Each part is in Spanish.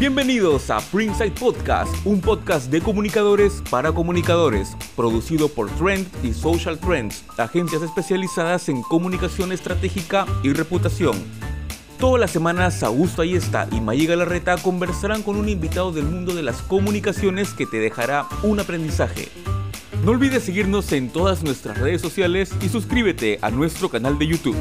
Bienvenidos a Pringside Podcast, un podcast de comunicadores para comunicadores, producido por Trend y Social Trends, agencias especializadas en comunicación estratégica y reputación. Todas las semanas Augusto Ayesta y Mayiga Larreta conversarán con un invitado del mundo de las comunicaciones que te dejará un aprendizaje. No olvides seguirnos en todas nuestras redes sociales y suscríbete a nuestro canal de YouTube.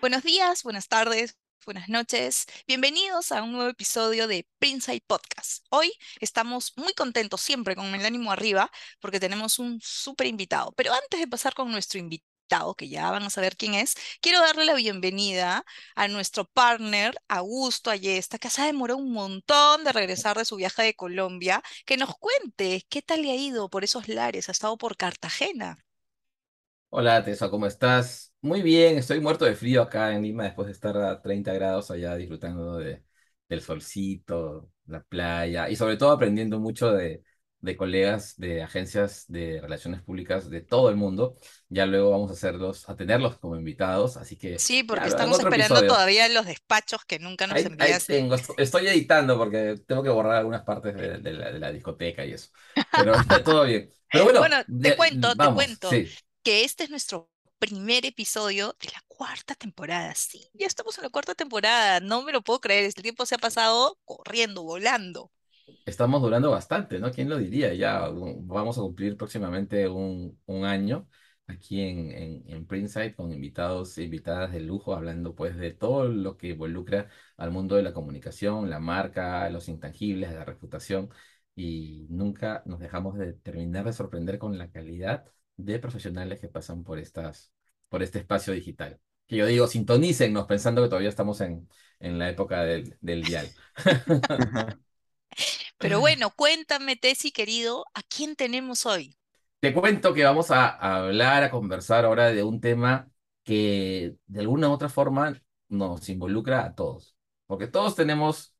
Buenos días, buenas tardes, buenas noches. Bienvenidos a un nuevo episodio de Princey Podcast. Hoy estamos muy contentos, siempre con el ánimo arriba, porque tenemos un súper invitado. Pero antes de pasar con nuestro invitado, que ya van a saber quién es, quiero darle la bienvenida a nuestro partner, Augusto Ayesta, que se ha demorado un montón de regresar de su viaje de Colombia. Que nos cuente qué tal le ha ido por esos lares, ha estado por Cartagena. Hola, Tessa, ¿cómo estás? Muy bien, estoy muerto de frío acá en Lima después de estar a 30 grados allá disfrutando de, del solcito, la playa y sobre todo aprendiendo mucho de, de colegas de agencias de relaciones públicas de todo el mundo. Ya luego vamos a hacerlos, a tenerlos como invitados, así que Sí, porque en estamos esperando episodio. todavía los despachos que nunca nos Ahí, ahí enviaste. tengo, est- estoy editando porque tengo que borrar algunas partes de, de la, de la discoteca y eso. Pero todo bien. Pero bueno, Bueno, te cuento, te vamos, cuento sí. que este es nuestro primer episodio de la cuarta temporada. Sí, ya estamos en la cuarta temporada, no me lo puedo creer, el tiempo se ha pasado corriendo, volando. Estamos durando bastante, ¿no? ¿Quién lo diría? Ya um, vamos a cumplir próximamente un, un año aquí en, en, en Princeside con invitados e invitadas de lujo, hablando pues de todo lo que involucra al mundo de la comunicación, la marca, los intangibles, la reputación, y nunca nos dejamos de terminar de sorprender con la calidad de profesionales que pasan por estas, por este espacio digital. Que yo digo, sintonícennos pensando que todavía estamos en, en la época del, del dial. Pero bueno, cuéntame, Tessy, querido, ¿a quién tenemos hoy? Te cuento que vamos a, a hablar, a conversar ahora de un tema que de alguna u otra forma nos involucra a todos, porque todos tenemos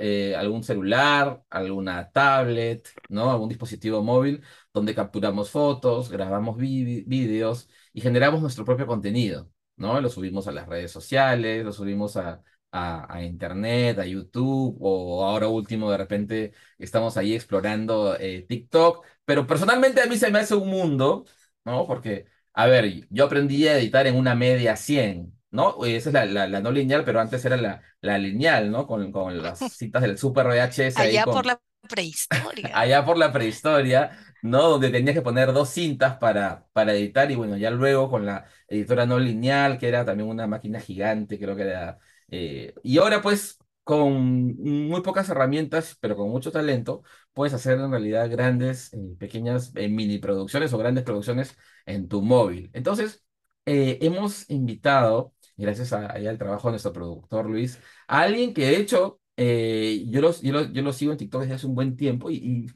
eh, algún celular, alguna tablet, ¿no? Algún dispositivo móvil donde capturamos fotos, grabamos vídeos y generamos nuestro propio contenido, ¿no? Lo subimos a las redes sociales, lo subimos a, a, a internet, a YouTube o ahora último de repente estamos ahí explorando eh, TikTok. Pero personalmente a mí se me hace un mundo, ¿no? Porque, a ver, yo aprendí a editar en una media 100, ¿no? Esa es la, la, la no lineal, pero antes era la, la lineal, ¿no? Con, con las citas del Super VHS ahí Allá por la prehistoria. allá por la prehistoria, ¿no? Donde tenías que poner dos cintas para, para editar y bueno, ya luego con la editora no lineal, que era también una máquina gigante, creo que era... eh, y ahora pues con muy pocas herramientas, pero con mucho talento, puedes hacer en realidad grandes, eh, pequeñas eh, mini producciones o grandes producciones en tu móvil. Entonces, hemos invitado, gracias a, al trabajo de nuestro productor Luis, alguien que de hecho eh, yo, los, yo, lo, yo lo sigo en TikTok desde hace un buen tiempo y,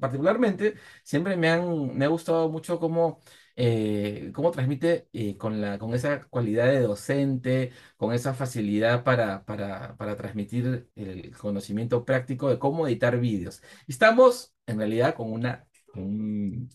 particularmente siempre me, han, me ha gustado mucho cómo, eh, cómo transmite eh, con, la, con esa cualidad de docente, con esa facilidad para, para, para transmitir el conocimiento práctico de cómo editar vídeos. Estamos en realidad con una... un-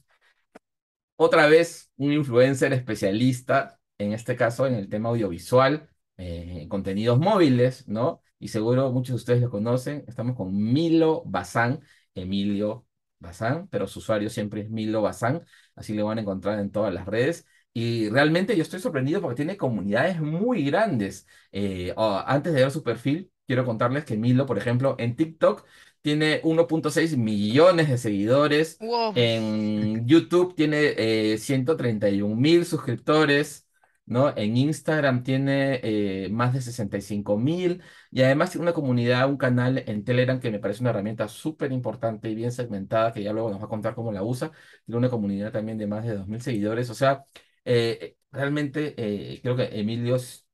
otra vez, un influencer especialista, en este caso en el tema audiovisual, eh, en contenidos móviles, ¿no? Y seguro muchos de ustedes lo conocen. Estamos con Milo Bazán, Emilio Bazán, pero su usuario siempre es Milo Bazán, así lo van a encontrar en todas las redes. Y realmente yo estoy sorprendido porque tiene comunidades muy grandes. Eh, oh, antes de ver su perfil, quiero contarles que Milo, por ejemplo, en TikTok tiene 1.6 millones de seguidores. Wow. En YouTube tiene eh, 131 mil suscriptores, ¿no? En Instagram tiene eh, más de 65 mil y además tiene una comunidad, un canal en Telegram que me parece una herramienta súper importante y bien segmentada, que ya luego nos va a contar cómo la usa. Tiene una comunidad también de más de 2 mil seguidores. O sea, eh, realmente eh, creo que Emilio es,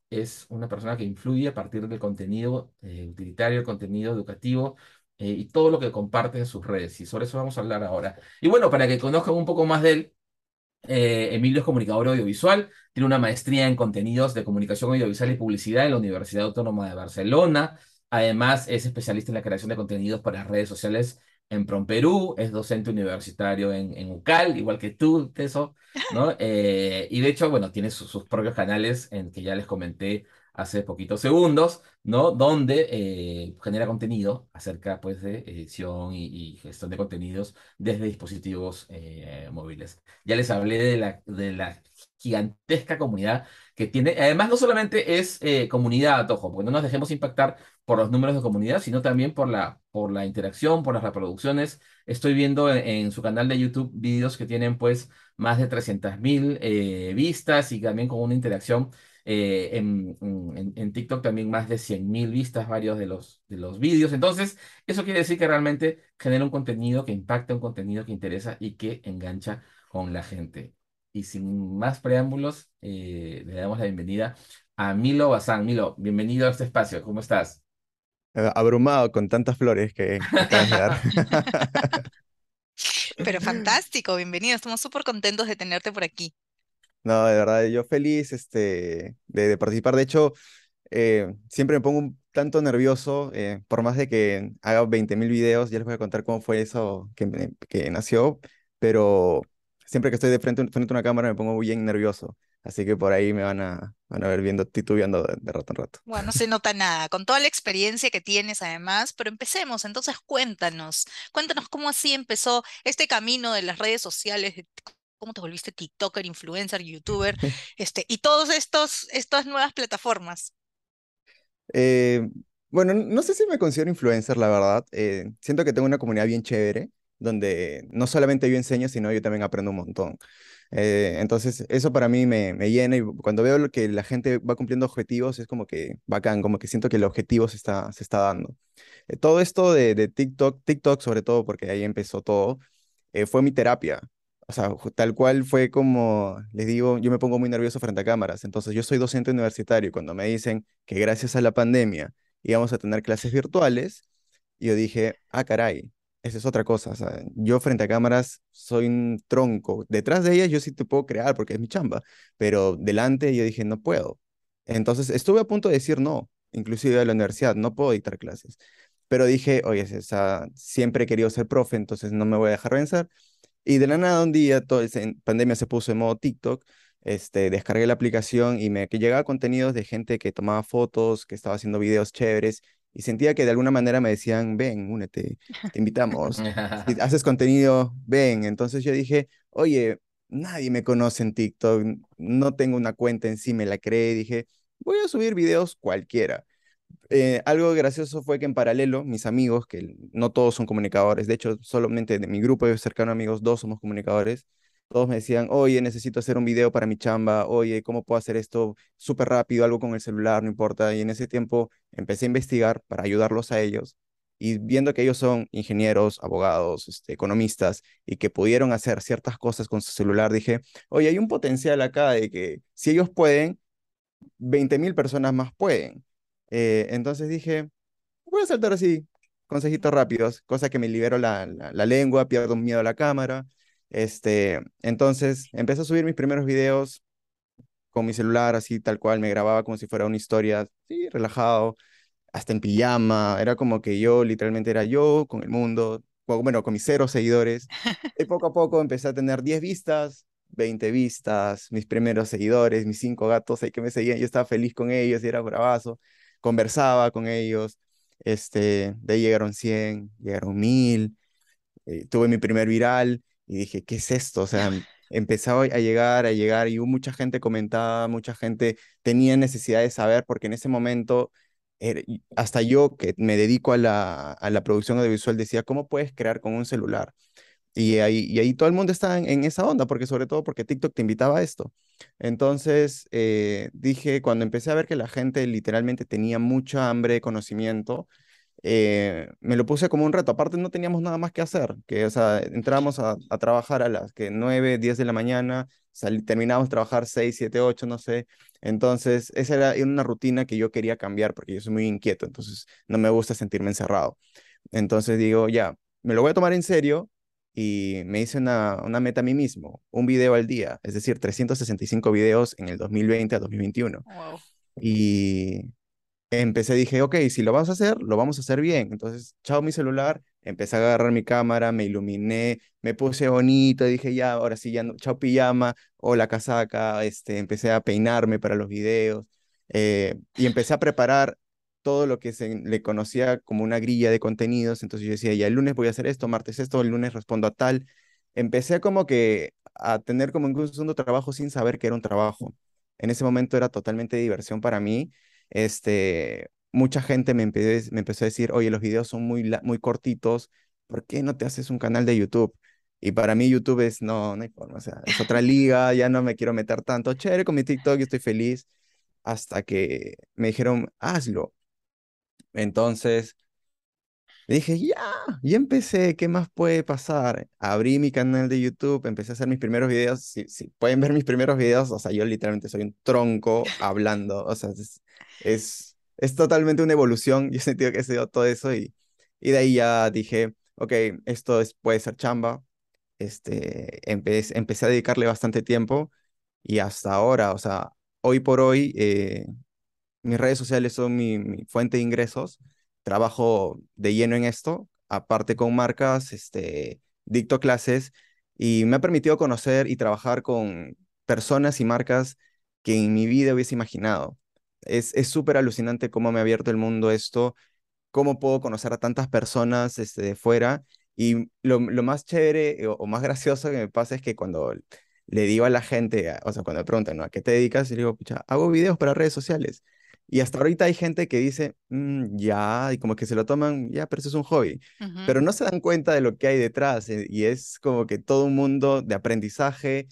una persona que influye a partir del contenido utilitario, el contenido educativo y todo lo que comparte en sus redes. Y sobre eso vamos a hablar ahora. Y bueno, para que conozcan un poco más de él, eh, Emilio es comunicador audiovisual, tiene una maestría en contenidos de comunicación audiovisual y publicidad en la Universidad Autónoma de Barcelona. Además, es especialista en la creación de contenidos para redes sociales en Promperú, es docente universitario en, en UCAL, igual que tú, Teso, ¿no? Eh, y de hecho, bueno, tiene sus, sus propios canales en que ya les comenté hace poquitos segundos, ¿no? Donde eh, genera contenido acerca, pues, de edición y, gestión de contenidos desde dispositivos eh, móviles. Ya les hablé de la, de la gigantesca comunidad que tiene. Además, no solamente es eh, comunidad, ojo, porque no nos dejemos impactar por los números de comunidad, sino también por la, por la interacción, por las reproducciones. Estoy viendo en, en su canal de YouTube vídeos que tienen pues más de 300.000 eh, vistas y también con una interacción. Eh, en, en- en TikTok también más de 100.000 vistas varios de los, de los vídeos. Entonces, eso quiere decir que realmente genera un contenido que impacta, un contenido que interesa y que engancha con la gente. Y sin más preámbulos, eh, le damos la bienvenida a Milo Bazán. Milo, bienvenido a este espacio. ¿Cómo estás? eh, abrumado con tantas flores que, que acabas de dar. Pero fantástico, bienvenido. Estamos súper contentos de tenerte por aquí. No, de verdad, yo feliz este, de, de participar. De hecho, eh, siempre me pongo un tanto nervioso, eh, por más de que haga 20.000 videos, ya les voy a contar cómo fue eso que, que nació, pero siempre que estoy de frente, frente a una cámara me pongo bien nervioso. Así que por ahí me van a, van a ver viendo, titubeando de, de rato en rato. Bueno, no se nota nada, con toda la experiencia que tienes además, pero empecemos. Entonces, cuéntanos, cuéntanos cómo así empezó este camino de las redes sociales, cómo te volviste TikToker, influencer, YouTuber, este, y estos, estas nuevas plataformas. Eh, bueno, no sé si me considero influencer, la verdad. Eh, siento que tengo una comunidad bien chévere, donde no solamente yo enseño, sino yo también aprendo un montón. Eh, entonces, eso para mí me, me llena y cuando veo lo que la gente va cumpliendo objetivos, es como que bacán, como que siento que el objetivo se está, se está dando. Eh, todo esto de, de TikTok, TikTok sobre todo, porque ahí empezó todo, eh, fue mi terapia. O sea, tal cual fue como, les digo, yo me pongo muy nervioso frente a cámaras. Entonces, yo soy docente universitario y cuando me dicen que gracias a la pandemia íbamos a tener clases virtuales, yo dije, ah, caray, esa es otra cosa. O sea, yo frente a cámaras soy un tronco. Detrás de ellas yo sí te puedo crear porque es mi chamba, pero delante yo dije, no puedo. Entonces, estuve a punto de decir no, inclusive a la universidad, no puedo dictar clases. Pero dije, oye, esa, siempre he querido ser profe, entonces no me voy a dejar vencer. Y de la nada un día, todo en pandemia se puso en modo TikTok, este, descargué la aplicación y me que llegaba contenidos de gente que tomaba fotos, que estaba haciendo videos chéveres y sentía que de alguna manera me decían, ven, únete, te invitamos. Si haces contenido, ven. Entonces yo dije, oye, nadie me conoce en TikTok, no tengo una cuenta en sí, me la creé, dije, voy a subir videos cualquiera eh, algo gracioso fue que en paralelo, mis amigos, que no todos son comunicadores, de hecho, solamente de mi grupo de cercano amigos, dos somos comunicadores, todos me decían, oye, necesito hacer un video para mi chamba, oye, ¿cómo puedo hacer esto súper rápido, algo con el celular, no importa? Y en ese tiempo empecé a investigar para ayudarlos a ellos. Y viendo que ellos son ingenieros, abogados, este, economistas, y que pudieron hacer ciertas cosas con su celular, dije, oye, hay un potencial acá de que si ellos pueden, 20.000 personas más pueden. Eh, entonces dije, voy a saltar así, consejitos rápidos, cosa que me libero la, la, la lengua, pierdo miedo a la cámara. Este, entonces empecé a subir mis primeros videos con mi celular, así tal cual, me grababa como si fuera una historia, sí, relajado, hasta en pijama, era como que yo literalmente era yo con el mundo, bueno, con mis cero seguidores. Y poco a poco empecé a tener 10 vistas, 20 vistas, mis primeros seguidores, mis cinco gatos ahí que me seguían, yo estaba feliz con ellos y era bravazo, conversaba con ellos, este, de ahí llegaron 100, llegaron 1000, eh, tuve mi primer viral y dije, ¿qué es esto? O sea, empezaba a llegar, a llegar y hubo mucha gente comentaba, mucha gente tenía necesidad de saber porque en ese momento hasta yo que me dedico a la, a la producción audiovisual decía, ¿cómo puedes crear con un celular? Y ahí, y ahí todo el mundo está en, en esa onda, porque sobre todo porque TikTok te invitaba a esto. Entonces eh, dije, cuando empecé a ver que la gente literalmente tenía mucha hambre de conocimiento, eh, me lo puse como un reto. Aparte no teníamos nada más que hacer, que o sea, entrábamos a, a trabajar a las que 9, 10 de la mañana, terminábamos de trabajar 6, 7, 8, no sé. Entonces esa era una rutina que yo quería cambiar porque yo soy muy inquieto, entonces no me gusta sentirme encerrado. Entonces digo, ya, me lo voy a tomar en serio y me hice una, una meta a mí mismo, un video al día, es decir, 365 videos en el 2020 a 2021. Wow. Y empecé, dije, ok, si lo vamos a hacer, lo vamos a hacer bien. Entonces, chao mi celular, empecé a agarrar mi cámara, me iluminé, me puse bonito, dije, ya, ahora sí, ya no, chao pijama o la casaca, este, empecé a peinarme para los videos. eh, y empecé a preparar todo lo que se le conocía como una grilla de contenidos. Entonces yo decía, ya el lunes voy a hacer esto, martes esto, el lunes respondo a tal. Empecé como que a tener como un segundo trabajo sin saber que era un trabajo. En ese momento era totalmente diversión para mí. Este, mucha gente me, empezó, me empezó a decir, oye, los videos son muy, muy cortitos, ¿por qué no te haces un canal de YouTube? Y para mí YouTube es, no, no hay forma, o sea, es otra liga, ya no me quiero meter tanto, chévere con mi TikTok, estoy feliz, hasta que me dijeron, hazlo. Entonces, dije, ya, ya empecé, ¿qué más puede pasar? Abrí mi canal de YouTube, empecé a hacer mis primeros videos, si, si pueden ver mis primeros videos, o sea, yo literalmente soy un tronco hablando, o sea, es, es, es totalmente una evolución, yo he sentido que he sido todo eso y, y de ahí ya dije, ok, esto es, puede ser chamba, este, empecé, empecé a dedicarle bastante tiempo y hasta ahora, o sea, hoy por hoy, eh, mis redes sociales son mi, mi, fuente de ingresos, trabajo de lleno en esto, aparte con marcas, este, dicto clases y me ha permitido conocer y trabajar con personas y marcas que en mi vida hubiese imaginado. Es súper alucinante cómo me ha abierto el mundo esto, cómo puedo conocer a tantas personas este, de fuera. Y lo, lo más chévere o, o, más gracioso que me pasa es que cuando le digo a la gente, o sea, cuando me preguntan, ¿no? ¿a qué te dedicas? Y le digo, pucha, hago videos para redes sociales. Y hasta ahorita hay gente que dice, mmm, ya, y como que se lo toman, ya, pero eso es un hobby. Uh -huh. Pero no se dan cuenta de lo que hay detrás. Eh, y es como que todo un mundo de aprendizaje,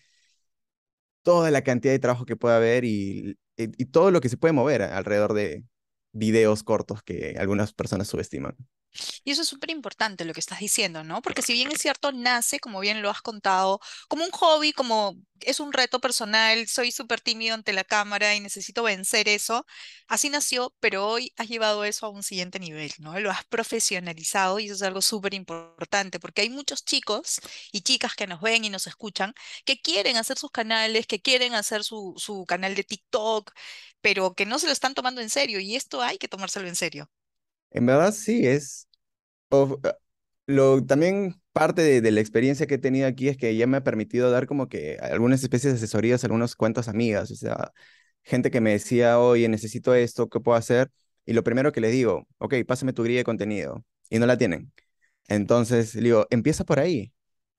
toda la cantidad de trabajo que puede haber y, y, y todo lo que se puede mover alrededor de videos cortos que algunas personas subestiman. Y eso es súper importante lo que estás diciendo, ¿no? Porque si bien es cierto, nace, como bien lo has contado, como un hobby, como es un reto personal, soy súper tímido ante la cámara y necesito vencer eso, así nació, pero hoy has llevado eso a un siguiente nivel, ¿no? Lo has profesionalizado y eso es algo súper importante, porque hay muchos chicos y chicas que nos ven y nos escuchan que quieren hacer sus canales, que quieren hacer su, su canal de TikTok, pero que no se lo están tomando en serio y esto hay que tomárselo en serio. En verdad sí, es... Of, lo, también parte de, de, la experiencia que he tenido aquí es que ya me ha permitido dar como que algunas especies de asesorías a algunas cuantas amigas, o sea, gente que me decía, oye, necesito esto, ¿qué puedo hacer? Y lo primero que les digo, ok, pásame tu grilla de contenido, y no la tienen. Entonces, le digo, empieza por ahí,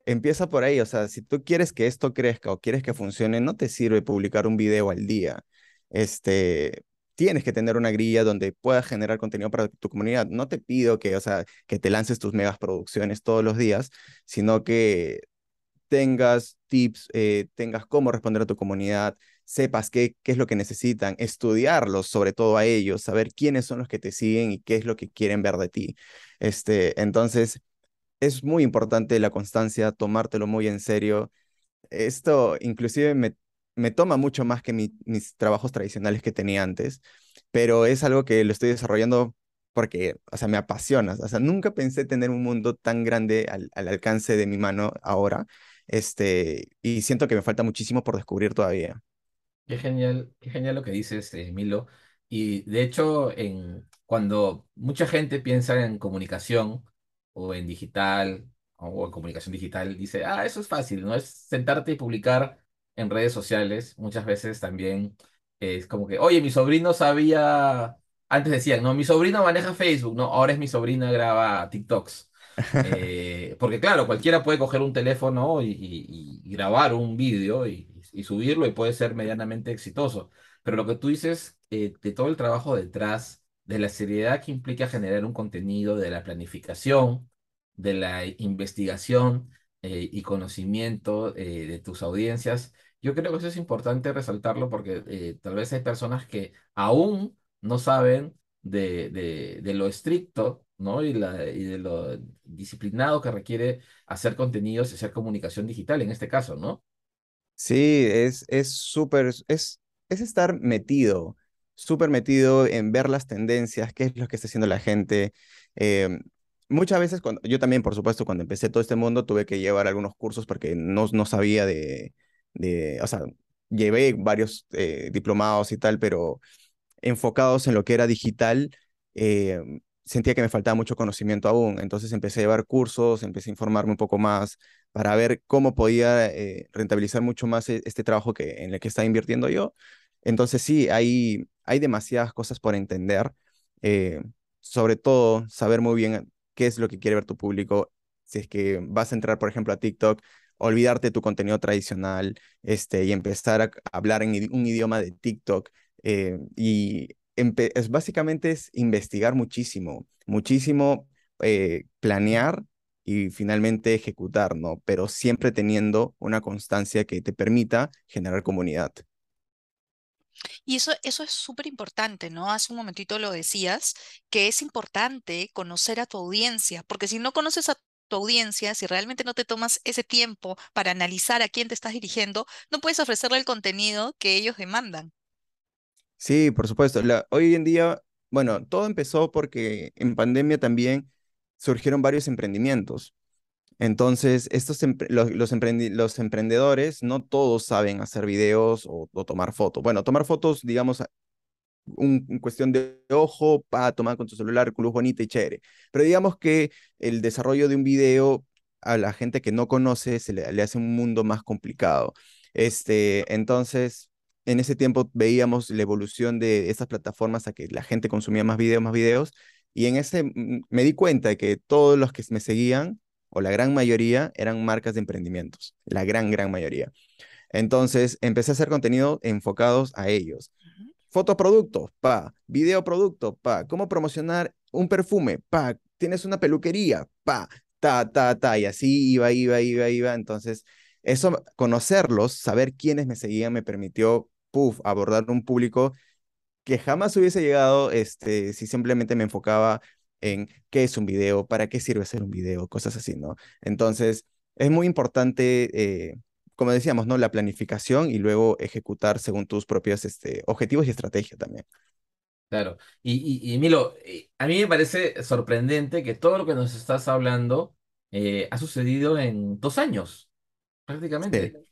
empieza por ahí, o sea, si tú quieres que esto crezca o quieres que funcione, no te sirve publicar un video al día. Este, tienes que tener una grilla donde puedas generar contenido para tu comunidad. No te pido que, o sea, que te lances tus megas producciones todos los días, sino que tengas tips, eh, tengas cómo responder a tu comunidad, sepas qué, qué es lo que necesitan, estudiarlos sobre todo a ellos, saber quiénes son los que te siguen y qué es lo que quieren ver de ti. Este, entonces, es muy importante la constancia, tomártelo muy en serio. Esto inclusive me, me toma mucho más que mi, mis trabajos tradicionales que tenía antes, pero es algo que lo estoy desarrollando porque, o sea, me apasiona. O sea, nunca pensé tener un mundo tan grande al, al, alcance de mi mano ahora, este, y siento que me falta muchísimo por descubrir todavía. Qué genial, qué genial lo que dices, eh, Milo. Y de hecho, en, cuando mucha gente piensa en comunicación o en digital o en comunicación digital, dice, ah, eso es fácil, ¿no? Es sentarte y publicar en redes sociales, muchas veces también es como que, oye, mi sobrino sabía, antes decían, no, mi sobrino maneja Facebook, no, ahora es mi sobrina graba TikToks. Eh, porque claro, cualquiera puede coger un teléfono y, grabar un vídeo y, y, subirlo y puede ser medianamente exitoso. Pero lo que tú dices eh, de todo el trabajo detrás, de la seriedad que implica generar un contenido, de la planificación, de la investigación, eh, y conocimiento eh, de tus audiencias. Yo creo que eso es importante resaltarlo porque eh, tal vez hay personas que aún no saben de, de, de lo estricto ¿no? y, la, y de lo disciplinado que requiere hacer contenidos y hacer comunicación digital en este caso, ¿no? Sí, es súper, es, es, es estar metido, súper metido en ver las tendencias, qué es lo que está haciendo la gente. Eh, muchas veces, cuando, yo también, por supuesto, cuando empecé todo este mundo, tuve que llevar algunos cursos porque no, no sabía de, de, o sea, llevé varios eh, diplomados y tal, pero enfocados en lo que era digital, eh, sentía que me faltaba mucho conocimiento aún. Entonces empecé a llevar cursos, empecé a informarme un poco más para ver cómo podía eh, rentabilizar mucho más este trabajo que, en el que estaba invirtiendo yo. Entonces sí, hay, hay demasiadas cosas por entender, eh, sobre todo saber muy bien qué es lo que quiere ver tu público. Si es que vas a entrar, por ejemplo, a TikTok, olvidarte tu contenido tradicional este, y empezar a hablar en un idioma de TikTok. Eh, y es, básicamente es investigar muchísimo, muchísimo eh, planear y finalmente ejecutar, ¿no? Pero siempre teniendo una constancia que te permita generar comunidad. Y eso, eso es súper importante, ¿no? Hace un momentito lo decías, que es importante conocer a tu audiencia, porque si no conoces a tu audiencia, si realmente no te tomas ese tiempo para analizar a quién te estás dirigiendo, no puedes ofrecerle el contenido que ellos demandan. Sí, por supuesto. hoy en día, bueno, todo empezó porque en pandemia también surgieron varios emprendimientos. Entonces, estos los, los, emprendedores no todos saben hacer videos o, tomar fotos. Bueno, tomar fotos, digamos, un, cuestión de ojo, para tomar con tu celular, luz bonita y chévere. Pero digamos que el desarrollo de un video a la gente que no conoce se le, le hace un mundo más complicado. Este, entonces, en ese tiempo veíamos la evolución de esas plataformas a que la gente consumía más videos, más videos, y en ese mm, me di cuenta de que todos los que me seguían, o la gran mayoría, eran marcas de emprendimientos, la gran, gran mayoría. Entonces empecé a hacer contenido enfocados a ellos. Fotoproducto, pa. Videoproducto, pa. Cómo promocionar un perfume, pa. Tienes una peluquería, pa. Ta, ta, ta. Y así iba, iba, iba, iba. Entonces, eso, conocerlos, saber quiénes me seguían, me permitió, puff, abordar un público que jamás hubiese llegado este, si simplemente me enfocaba en qué es un video, para qué sirve hacer un video, cosas así, ¿no? Entonces, es muy importante, eh, como decíamos, ¿no? La planificación y luego ejecutar según tus propios este, objetivos y estrategia también. Claro. Y, y, Milo, eh, a mí me parece sorprendente que todo lo que nos estás hablando eh, ha sucedido en dos años, prácticamente.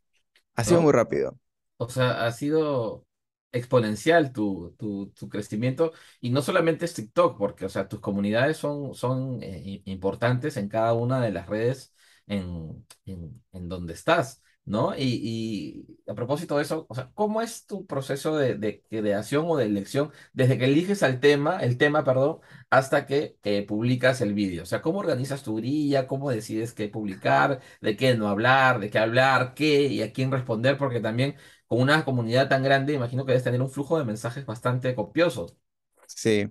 Ha sido muy rápido. O sea, ha sido exponencial tu, tu, tu, crecimiento y no solamente TikTok, porque o sea, tus comunidades son, son eh, importantes en cada una de las redes en, en, en donde estás. ¿no? Y, a propósito de eso, o sea, ¿cómo es tu proceso de, de creación o de elección desde que eliges el tema, el tema, perdón, hasta que eh, publicas el vídeo? O sea, ¿cómo organizas tu grilla? ¿Cómo decides qué publicar? ¿De qué no hablar? ¿De qué hablar? ¿Qué? ¿Y a quién responder? Porque también con una comunidad tan grande, imagino que debes tener un flujo de mensajes bastante copiosos. Sí.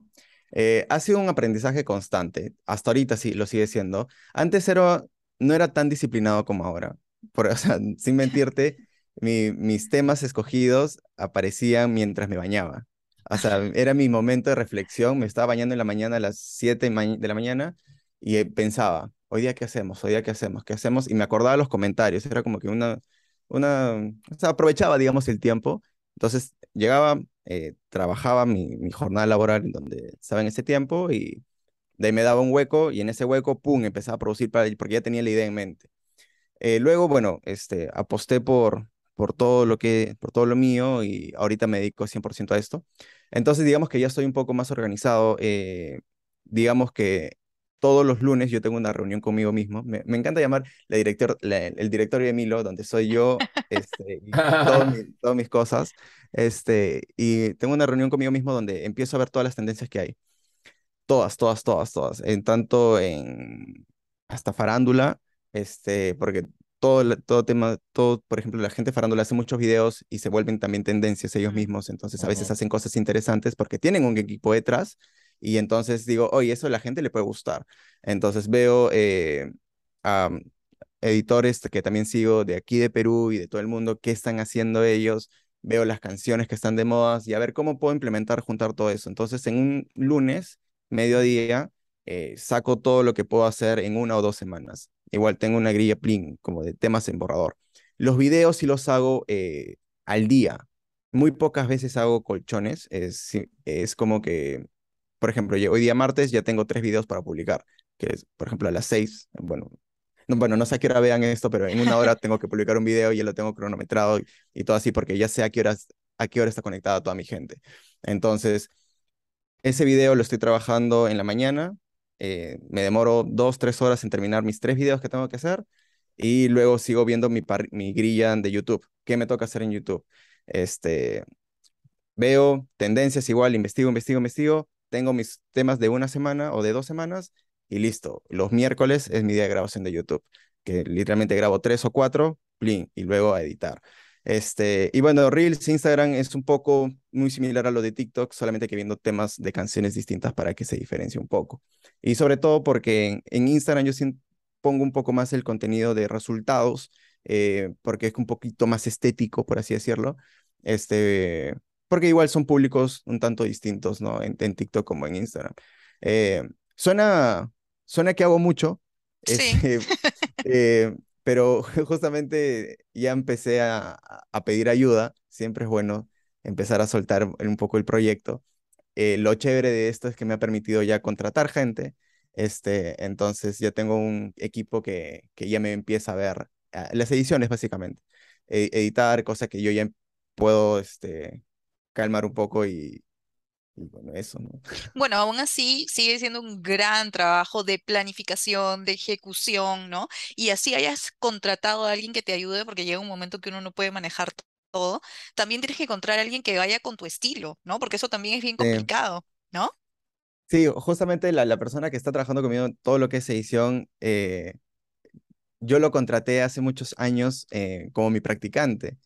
Eh, ha sido un aprendizaje constante. Hasta ahorita sí lo sigue siendo. Antes era, no era tan disciplinado como ahora por, o sin mentirte, mis temas escogidos aparecían mientras me bañaba. O sea, era mi momento de reflexión. Me estaba bañando en la mañana a las 7 de la mañana y eh, pensaba, hoy día qué hacemos, hoy día qué hacemos, qué hacemos. Y me acordaba los comentarios. Era como que una, una, o aprovechaba, digamos, el tiempo. Entonces llegaba, eh, trabajaba mi, mi, jornada laboral en donde estaba en ese tiempo y de ahí me daba un hueco y en ese hueco, pum, empezaba a producir para, porque ya tenía la idea en mente. Eh, luego, bueno, este, aposté por, por, todo lo que, por todo lo mío y ahorita me dedico 100% a esto. Entonces, digamos que ya estoy un poco más organizado. Eh, digamos que todos los lunes yo tengo una reunión conmigo mismo. Me, encanta llamar la director, el directorio de Milo, donde soy yo este, y todas mis cosas. Este, y tengo una reunión conmigo mismo donde empiezo a ver todas las tendencias que hay. Todas, todas, todas, todas. En tanto en hasta farándula, este, porque todo, todo tema, todo, por ejemplo, la gente farándula hace muchos videos y se vuelven también tendencias ellos mismos, entonces a veces hacen cosas interesantes porque tienen un equipo detrás y entonces digo, oye, eso a la gente le puede gustar. Entonces veo eh, a editores que también sigo de aquí de Perú y de todo el mundo, qué están haciendo ellos, veo las canciones que están de moda y a ver cómo puedo implementar, juntar todo eso. Entonces en un lunes, mediodía, eh, saco todo lo que puedo hacer en una o dos semanas. Igual tengo una grilla plin como de temas en borrador. Los videos sí los hago eh, al día. Muy pocas veces hago colchones. Es, es como que, por ejemplo, hoy día martes ya tengo tres videos para publicar, que es, por ejemplo, a las seis. Bueno, no, bueno, no sé a qué hora vean esto, pero en una hora tengo que publicar un video y ya lo tengo cronometrado y, todo así, porque ya sé a qué, horas, a qué hora está conectada toda mi gente. Entonces, ese video lo estoy trabajando en la mañana, eh, me demoro dos, tres horas en terminar mis tres videos que tengo que hacer y luego sigo viendo mi, mi grilla de YouTube. ¿Qué me toca hacer en YouTube? Este, veo tendencias igual, investigo, investigo, investigo, tengo mis temas de una semana o de dos semanas y listo. Los miércoles es mi día de grabación de YouTube, que literalmente grabo tres o cuatro, plin, y luego a editar. Este, y bueno, Reels, Instagram es un poco muy similar a lo de TikTok, solamente que viendo temas de canciones distintas para que se diferencie un poco. Y sobre todo porque en, Instagram yo pongo un poco más el contenido de resultados, eh, porque es un poquito más estético, por así decirlo. Este, porque igual son públicos un tanto distintos, ¿no? En, TikTok como en Instagram. Eh, suena, suena que hago mucho, sí. Este, eh, pero justamente ya empecé a, a, pedir ayuda, siempre es bueno empezar a soltar un poco el proyecto. Eh, lo chévere de esto es que me ha permitido ya contratar gente, este, entonces ya tengo un equipo que, que ya me empieza a ver ah, las ediciones básicamente, editar, cosas que yo ya puedo este, calmar un poco y, bueno, eso, ¿no? Bueno, aún así sigue siendo un gran trabajo de planificación, de ejecución, ¿no? Y así hayas contratado a alguien que te ayude, porque llega un momento que uno no puede manejar todo, también tienes que encontrar a alguien que vaya con tu estilo, ¿no? Porque eso también es bien complicado, ¿no? Sí, justamente la, la persona que está trabajando conmigo en todo lo que es edición, eh, yo lo contraté hace muchos años eh, como mi practicante.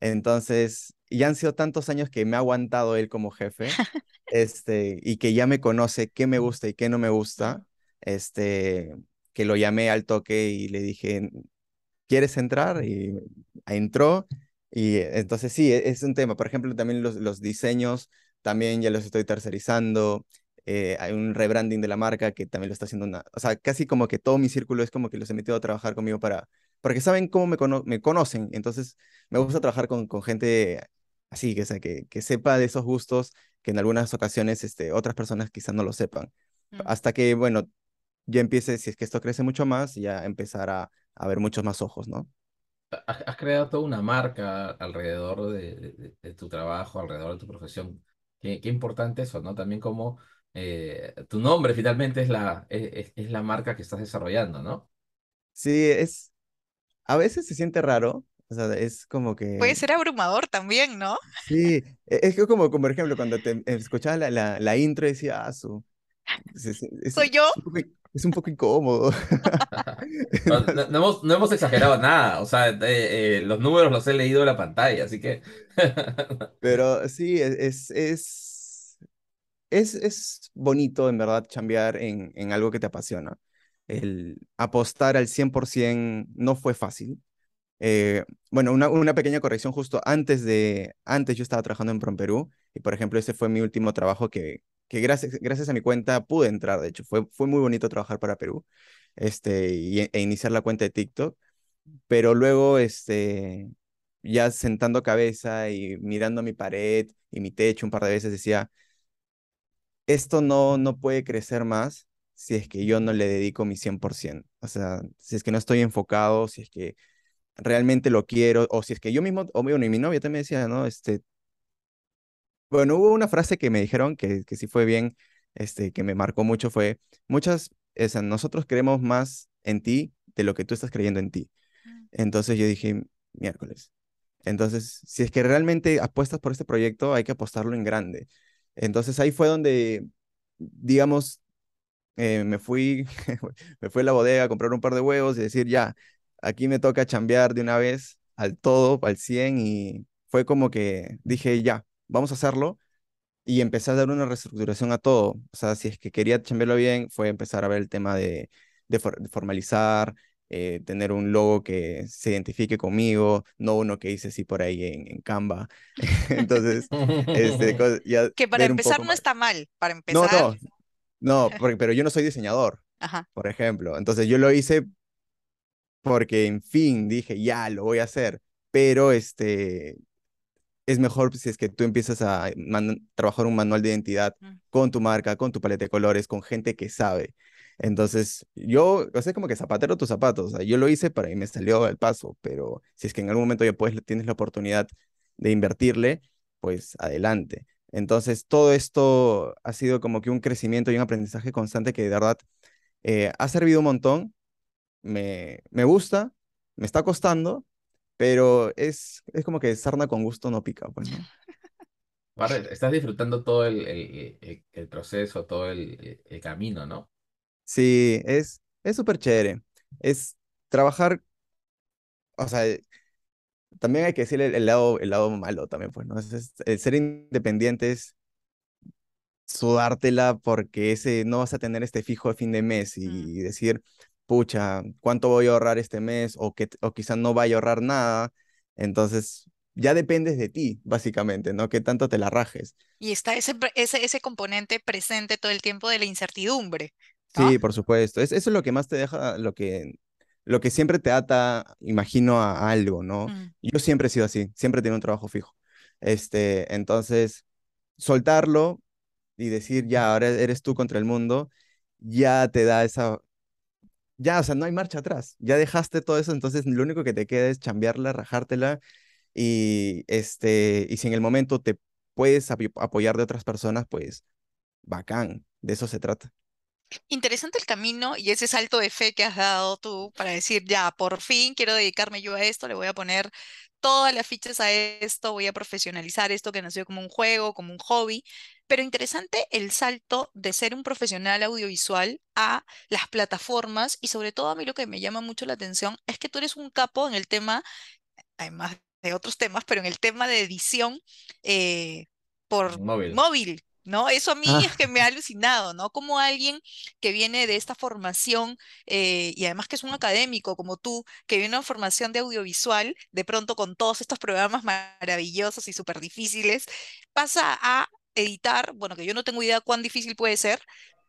Entonces, ya han sido tantos años que me ha aguantado él como jefe, este, y que ya me conoce qué me gusta y qué no me gusta, este, que lo llamé al toque y le dije, ¿quieres entrar? Y entró, y entonces sí, e, es un tema. Por ejemplo, también los, los diseños, también ya los estoy tercerizando, eh, hay un rebranding de la marca que también lo está haciendo una, o sea, casi como que todo mi círculo es como que los he metido a trabajar conmigo para, porque saben cómo me, me conocen, entonces me gusta trabajar con, con gente así, que, sea, que, que sepa de esos gustos que en algunas ocasiones este, otras personas quizás no lo sepan. Mm. Hasta que, bueno, ya empiece, si es que esto crece mucho más, ya empezar a, a ver muchos más ojos, ¿no? Has, creado toda una marca alrededor de, de, tu trabajo, alrededor de tu profesión. Qué, qué importante eso, ¿no? También como eh, tu nombre finalmente es la, es, es, la marca que estás desarrollando, ¿no? Sí, es, a veces se siente raro, o sea, es como que... Puede ser abrumador también, ¿no? Sí, e, es como, como por ejemplo, cuando te escuchabas la, la, la intro decía, ah, su... ¿Soy yo? es un poco incómodo. no, no, hemos, no, hemos, exagerado nada, o sea, eh, los números los he leído en la pantalla, así que... Pero sí, es, es es, es bonito, en verdad, chambear en, en algo que te apasiona. El apostar al 100% no fue fácil. Eh, bueno, una, pequeña corrección justo antes de, antes yo estaba trabajando en Prom Perú y por ejemplo ese fue mi último trabajo que, que gracias, gracias a mi cuenta pude entrar, de hecho, fue, fue muy bonito trabajar para Perú este, y, e iniciar la cuenta de TikTok, pero luego este, ya sentando cabeza y mirando mi pared y mi techo un par de veces decía, esto no, no puede crecer más si es que yo no le dedico mi 100%. O sea, si es que no estoy enfocado, si es que realmente lo quiero, o si es que yo mismo, o bueno, y mi novia también decía, ¿no? Este, bueno, hubo una frase que me dijeron que, que sí fue bien, este, que me marcó mucho, fue, muchas, o sea, nosotros creemos más en ti de lo que tú estás creyendo en ti. Mm. Entonces yo dije, miércoles. Entonces, si es que realmente apuestas por este proyecto, hay que apostarlo en grande. Entonces ahí fue donde, digamos, eh, me fui, me fui a la bodega a comprar un par de huevos y decir, ya, aquí me toca chambear de una vez al todo, al 100 y fue como que dije, ya, vamos a hacerlo y empecé a dar una reestructuración a todo. O sea, si es que quería chambearlo bien, fue empezar a ver el tema de, de formalizar, eh, tener un logo que se identifique conmigo, no uno que hice así por ahí en, en Canva. Entonces, este, ya que para empezar no está mal, para empezar. No, no, no pero yo no soy diseñador, Ajá. por ejemplo. Entonces yo lo hice porque, en fin, dije, ya, lo voy a hacer. Pero este, es mejor si es que tú empiezas a trabajar un manual de identidad mm. con tu marca, con tu paleta de colores, con gente que sabe. Entonces, yo, o sea, como que zapatero tus zapatos, o sea, yo lo hice para y me salió el paso, pero si es que en algún momento ya puedes, tienes la oportunidad de invertirle, pues adelante. Entonces, todo esto ha sido como que un crecimiento y un aprendizaje constante que de verdad eh, ha servido un montón. Me, me gusta, me está costando, pero es, es como que sarna con gusto no pica, pues, ¿no? Aparte, estás disfrutando todo el, el- el- el proceso, todo el, el camino, ¿no? Sí, es es súper chévere. Es trabajar, o sea, también hay que decir el, el lado, el lado malo también, pues, ¿no? Es, es- el ser independientes, sudártela porque ese no vas a tener este fijo de fin de mes Mm. y decir, pucha, ¿cuánto voy a ahorrar este mes? O que o quizás no vaya a ahorrar nada. Entonces, ya dependes de ti, básicamente, ¿no? Que tanto te la rajes. Y está ese, ese, ese componente presente todo el tiempo de la incertidumbre, ¿no? Sí, por supuesto. Es, eso es lo que más te deja, lo que, lo que siempre te ata, imagino, a, a algo, ¿no? Mm. Yo siempre he sido así, siempre he tenido un trabajo fijo. Este, entonces, soltarlo y decir, ya, ahora eres tú contra el mundo, ya te da esa, ya, o sea, no hay marcha atrás. Ya dejaste todo eso, entonces lo único que te queda es chambearla, rajártela y, este, y si en el momento te puedes apoyar de otras personas, pues, bacán, de eso se trata. Interesante el camino y ese salto de fe que has dado tú para decir, ya, por fin quiero dedicarme yo a esto, le voy a poner todas las fichas a esto, voy a profesionalizar esto que nació como un juego, como un hobby. Pero interesante el salto de ser un profesional audiovisual a las plataformas y sobre todo a mí lo que me llama mucho la atención es que tú eres un capo en el tema además de otros temas, pero en el tema de edición eh, por Móvil. móvil, ¿no? Eso a mí Ah. es que me ha alucinado, ¿no? Como alguien que viene de esta formación eh, y además que es un académico como tú, que viene de una formación de audiovisual, de pronto con todos estos programas maravillosos y súper difíciles, pasa a editar, bueno, que yo no tengo idea cuán difícil puede ser,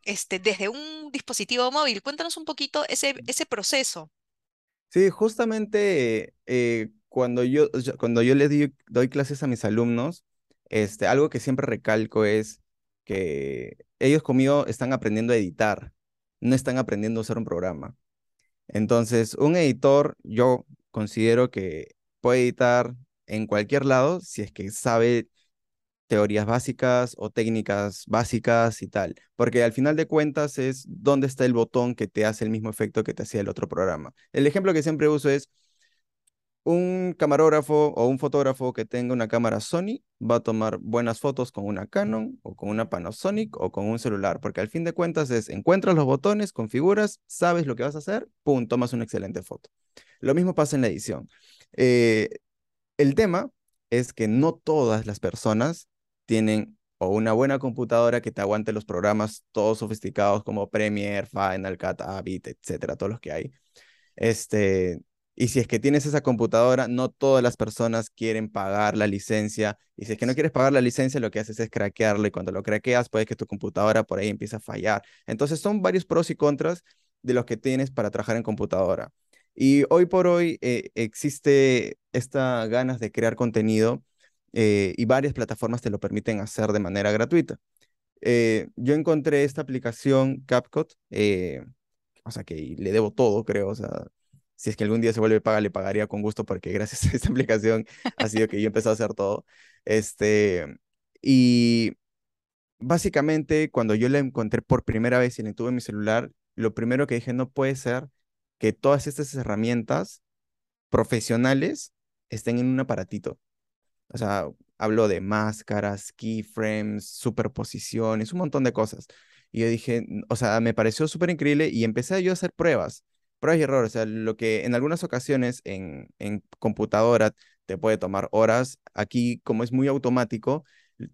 este, desde un dispositivo móvil. Cuéntanos un poquito ese, ese proceso. Sí, justamente eh, cuando yo, cuando yo les di- doy clases a mis alumnos, este, algo que siempre recalco es que ellos conmigo están aprendiendo a editar, no están aprendiendo a usar un programa. Entonces, un editor, yo considero que puede editar en cualquier lado si es que sabe teorías básicas o técnicas básicas y tal, porque al final de cuentas es dónde está el botón que te hace el mismo efecto que te hacía el otro programa. El ejemplo que siempre uso es un camarógrafo o un fotógrafo que tenga una cámara Sony va a tomar buenas fotos con una Canon o con una Panasonic o con un celular, porque al fin de cuentas es encuentras los botones, configuras, sabes lo que vas a hacer, pum, tomas una excelente foto. Lo mismo pasa en la edición. Eh, el tema es que no todas las personas tienen o una buena computadora que te aguante los programas todos sofisticados como Premiere, Final Cut, Avid, etcétera, todos los que hay. Este, y si es que tienes esa computadora, no todas las personas quieren pagar la licencia. Y si es que no quieres pagar la licencia, lo que haces es craquearlo. Y cuando lo craqueas, puede que tu computadora por ahí empiece a fallar. Entonces, son varios pros y contras de los que tienes para trabajar en computadora. Y hoy por hoy eh, existe esta ganas de crear contenido eh, y varias plataformas te lo permiten hacer de manera gratuita. Eh, yo encontré esta aplicación CapCut, eh, o sea que le debo todo, creo, o sea, si es que algún día se vuelve paga, le pagaría con gusto porque gracias a esta aplicación ha sido que yo empecé a hacer todo. Este, y básicamente cuando yo la encontré por primera vez y la tuve en mi celular, lo primero que dije, no puede ser que todas estas herramientas profesionales estén en un aparatito. O sea, hablo de máscaras, keyframes, superposiciones, un montón de cosas. Y yo dije, "N- o sea, me pareció súper increíble y empecé yo a hacer pruebas, pruebas y errores. O sea, lo que en algunas ocasiones en, en computadora te puede tomar horas, aquí como es muy automático,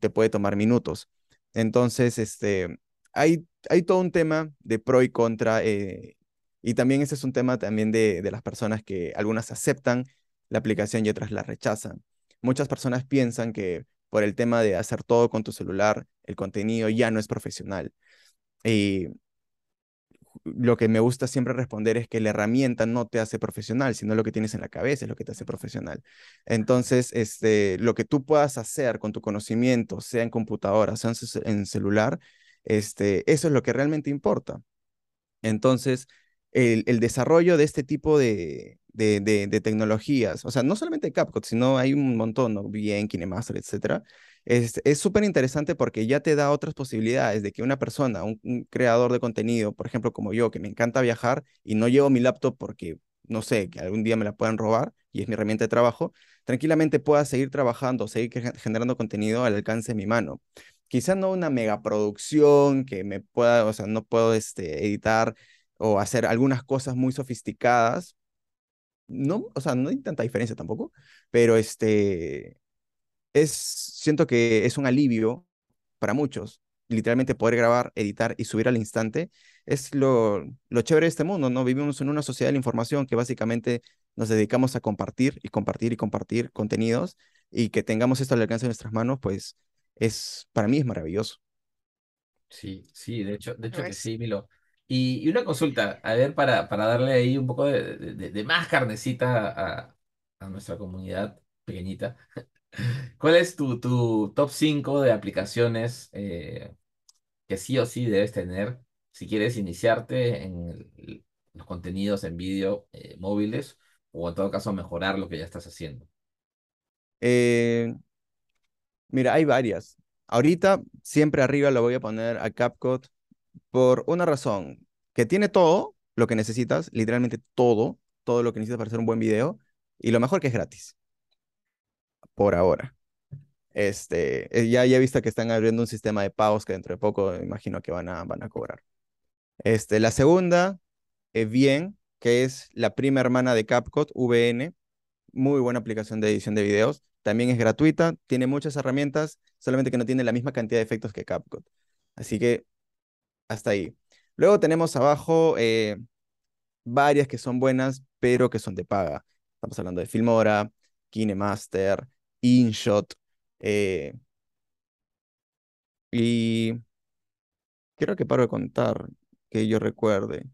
te puede tomar minutos. Entonces, este, hay, hay todo un tema de pro y contra. eh, y también ese es un tema también de, de las personas que algunas aceptan la aplicación y otras la rechazan. Muchas personas piensan que por el tema de hacer todo con tu celular, el contenido ya no es profesional. Y lo que me gusta siempre responder es que la herramienta no te hace profesional, sino lo que tienes en la cabeza es lo que te hace profesional. Entonces, este, lo que tú puedas hacer con tu conocimiento, sea en computadora, sea en, ce- en celular, este, eso es lo que realmente importa. Entonces, el, desarrollo de este tipo de, tecnologías, o sea, no solamente CapCut, sino hay un montón, ¿no? Bien, KineMaster, etcétera, es súper interesante porque ya te da otras posibilidades de que una persona, un, creador de contenido, por ejemplo, como yo, que me encanta viajar y no llevo mi laptop porque, no sé, que algún día me la puedan robar y es mi herramienta de trabajo, tranquilamente pueda seguir trabajando, seguir ge- generando contenido al alcance de mi mano. Quizá no una megaproducción que me pueda, o sea, no puedo este, editar o hacer algunas cosas muy sofisticadas. No, o sea, no hay tanta diferencia tampoco, pero este, es, siento que es un alivio para muchos. Literalmente poder grabar, editar y subir al instante es lo, lo chévere de este mundo, ¿no? Vivimos en una sociedad de la información que básicamente nos dedicamos a compartir y compartir y compartir contenidos y que tengamos esto al alcance de nuestras manos, pues es, para mí es maravilloso. Sí, sí, de hecho, de hecho que sí, Milo. Y, una consulta, a ver, para, para darle ahí un poco de, de- más carnecita a, a nuestra comunidad pequeñita. ¿Cuál es tu, tu top 5 de aplicaciones eh, que sí o sí debes tener si quieres iniciarte en los contenidos en vídeo eh, móviles o en todo caso mejorar lo que ya estás haciendo? Eh, mira, hay varias. Ahorita siempre arriba lo voy a poner a CapCut por una razón, que tiene todo lo que necesitas, literalmente todo, todo lo que necesitas para hacer un buen video, y lo mejor que es gratis, por ahora. Este, eh, ya, ya he visto que están abriendo un sistema de pagos que dentro de poco imagino que van a, van a cobrar. Este, la segunda, es bien, que es la prima hermana de CapCut, VN, muy buena aplicación de edición de videos. También es gratuita, tiene muchas herramientas, solamente que no tiene la misma cantidad de efectos que CapCut. Así que hasta ahí. Luego tenemos abajo eh, varias que son buenas, pero que son de paga. Estamos hablando de Filmora, KineMaster, InShot, eh, y creo que paro de contar, que yo recuerde.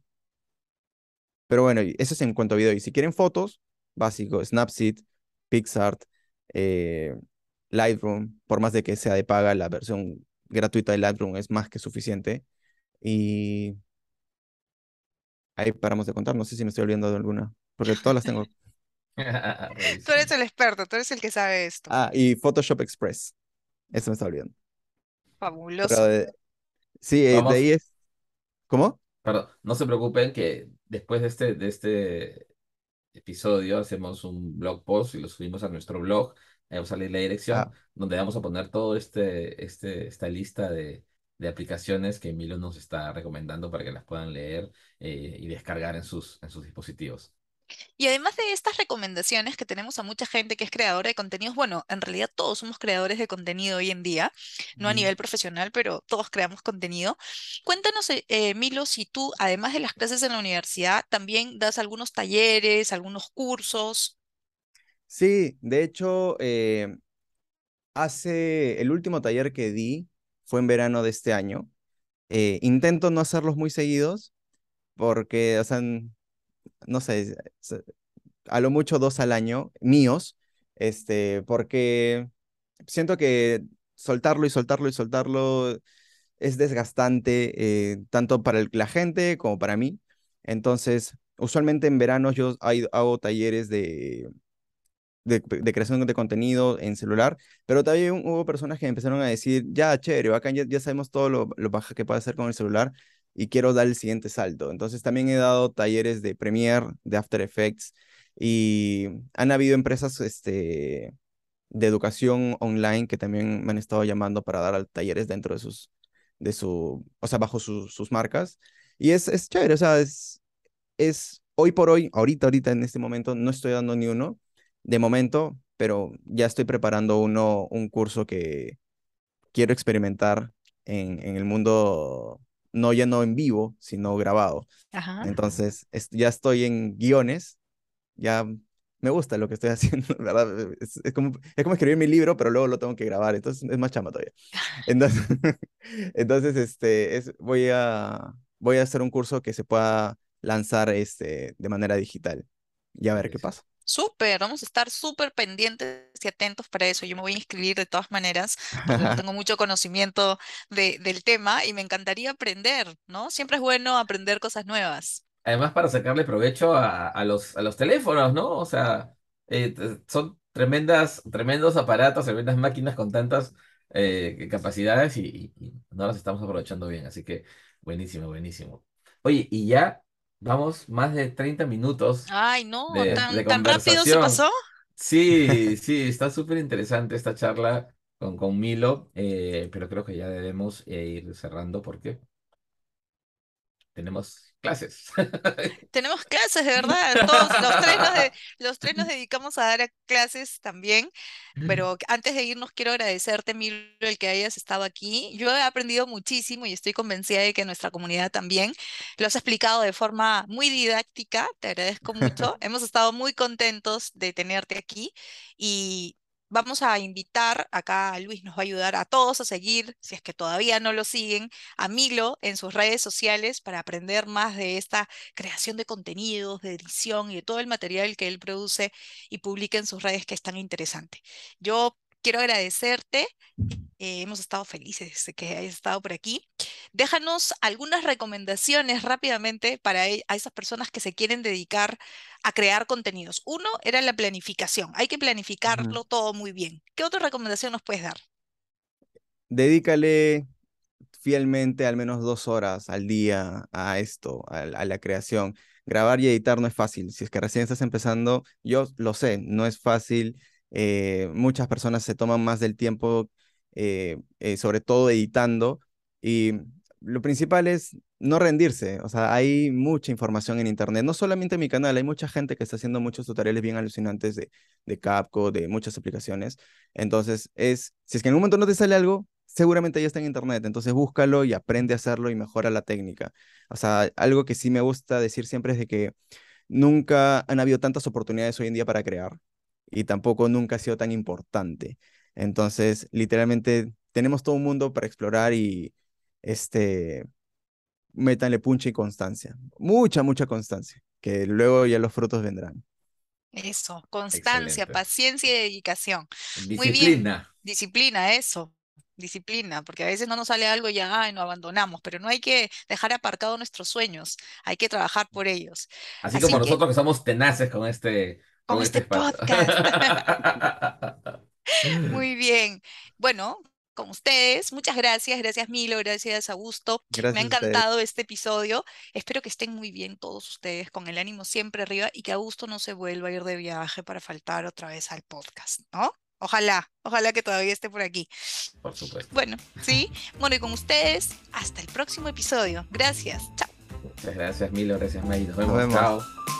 Pero bueno, eso es en cuanto a video. Y si quieren fotos, básico, Snapseed, PixArt, eh, Lightroom, por más de que sea de paga, la versión gratuita de Lightroom es más que suficiente. Y ahí paramos de contar. No sé si me estoy olvidando de alguna, porque todas las tengo. Tú eres el experto, tú eres el que sabe esto. Ah, y Photoshop Express. Eso me está olvidando. Fabuloso. de- sí, eh, de Vamos, ahí es. ¿Cómo? perdón, no se preocupen que después de este, de este episodio hacemos un blog post y lo subimos a nuestro blog. Ahí va a salir la dirección Ah, donde vamos a poner todo este, este, esta lista de, de aplicaciones que Emilio nos está recomendando para que las puedan leer eh, y descargar en sus, en sus dispositivos. Y además de estas recomendaciones que tenemos a mucha gente que es creadora de contenidos, bueno, en realidad todos somos creadores de contenido hoy en día, no a nivel profesional, pero todos creamos contenido. Cuéntanos, eh, Milo, si tú, además de las clases en la universidad, también das algunos talleres, algunos cursos. Sí, de hecho, eh, hace el último taller que di fue en verano de este año. Eh, intento no hacerlos muy seguidos porque, o sea, no sé, a lo mucho dos al año, míos, este, porque siento que soltarlo y soltarlo y soltarlo es desgastante, eh, tanto para la gente como para mí. Entonces, usualmente en verano yo hago talleres de, de, de creación de contenido en celular, pero también hubo personas que empezaron a decir, ya, chévere, bacán, ya, ya sabemos todo lo, lo baja que puede hacer con el celular y quiero dar el siguiente salto. Entonces también he dado talleres de Premiere, de After Effects y han habido empresas este, de educación online que también me han estado llamando para dar al- talleres dentro de sus, de su, o sea, bajo sus sus marcas. Y es, es chévere, o sea, es, es hoy por hoy, ahorita, ahorita en este momento, no estoy dando ni uno de momento, pero ya estoy preparando uno, un curso que quiero experimentar en, en el mundo, no ya no en vivo, sino grabado. Ajá. Entonces, es- ya estoy en guiones, ya me gusta lo que estoy haciendo, ¿verdad? Es, es como, es como escribir mi libro, pero luego lo tengo que grabar, entonces es más chamba todavía. Entonces, entonces este, es, voy a, voy a hacer un curso que se pueda lanzar este, de manera digital y a ver qué pasa. Súper, vamos a estar súper pendientes y atentos para eso. Yo me voy a inscribir de todas maneras porque no tengo mucho conocimiento de- del tema y me encantaría aprender, ¿no? Siempre es bueno aprender cosas nuevas. Además, para sacarle provecho a, a los, a los teléfonos, ¿no? O sea, eh, son tremendas, tremendos aparatos, tremendas máquinas con tantas eh, capacidades y, y- y no las estamos aprovechando bien. Así que buenísimo, buenísimo. Oye, y ya vamos más de 30 minutos Ay, no, de, tan, de tan rápido se conversación. pasó. Sí, sí, está súper interesante esta charla con, con Milo, eh, pero creo que ya debemos eh, ir cerrando porque tenemos clases. Tenemos clases, de verdad. Todos los tres nos, de- los tres nos dedicamos a dar a clases también. Pero antes de irnos, quiero agradecerte, Milo, el que hayas estado aquí. Yo he aprendido muchísimo y estoy convencida de que nuestra comunidad también. Lo has explicado de forma muy didáctica, te agradezco mucho. Hemos estado muy contentos de tenerte aquí y vamos a invitar, acá Luis nos va a ayudar a todos a seguir, si es que todavía no lo siguen, a Milo en sus redes sociales para aprender más de esta creación de contenidos, de edición y de todo el material que él produce y publica en sus redes que es tan interesante. Yo quiero agradecerte. Eh, hemos estado felices de que hayas estado por aquí. Déjanos algunas recomendaciones rápidamente para e- a esas personas que se quieren dedicar a crear contenidos. Uno era la planificación. Hay que planificarlo todo muy bien. ¿Qué otra recomendación nos puedes dar? Dedícale fielmente al menos dos horas al día a esto, a, a la creación. Grabar y editar no es fácil. Si es que recién estás empezando, yo lo sé, no es fácil. eh, muchas personas se toman más del tiempo, eh, eh, sobre todo editando. Y lo principal es no rendirse. O sea, hay mucha información en internet, no solamente en mi canal, hay mucha gente que está haciendo muchos tutoriales bien alucinantes de, de Capcom, de muchas aplicaciones. Entonces, es, si es que en un momento no te sale algo, seguramente ya está en internet, entonces búscalo y aprende a hacerlo y mejora la técnica. O sea, algo que sí me gusta decir siempre es de que nunca han habido tantas oportunidades hoy en día para crear y tampoco nunca ha sido tan importante. Entonces, literalmente tenemos todo un mundo para explorar y este, métanle puncha y constancia. Mucha, mucha constancia, que luego ya los frutos vendrán. Eso, constancia, Excelente. paciencia y dedicación. Muy bien. Disciplina. Disciplina, eso. Disciplina, porque a veces no nos sale algo y ya ay, nos abandonamos, pero no hay que dejar aparcados nuestros sueños, hay que trabajar por ellos. Así Así como que- nosotros que somos tenaces con este, Con con este espacio. Muy bien. Bueno, con ustedes, muchas gracias, gracias Milo, gracias Augusto. Me ha Gracias a ustedes. encantado este episodio. Espero que estén muy bien todos ustedes, con el ánimo siempre arriba y que Augusto no se vuelva a ir de viaje para faltar otra vez al podcast, ¿no? Ojalá, ojalá que todavía esté por aquí. Por supuesto. Bueno, sí. Bueno, y con ustedes, hasta el próximo episodio. Gracias. Chao. Muchas gracias, Milo. Gracias, May. Nos Nos vemos. vemos. Chao.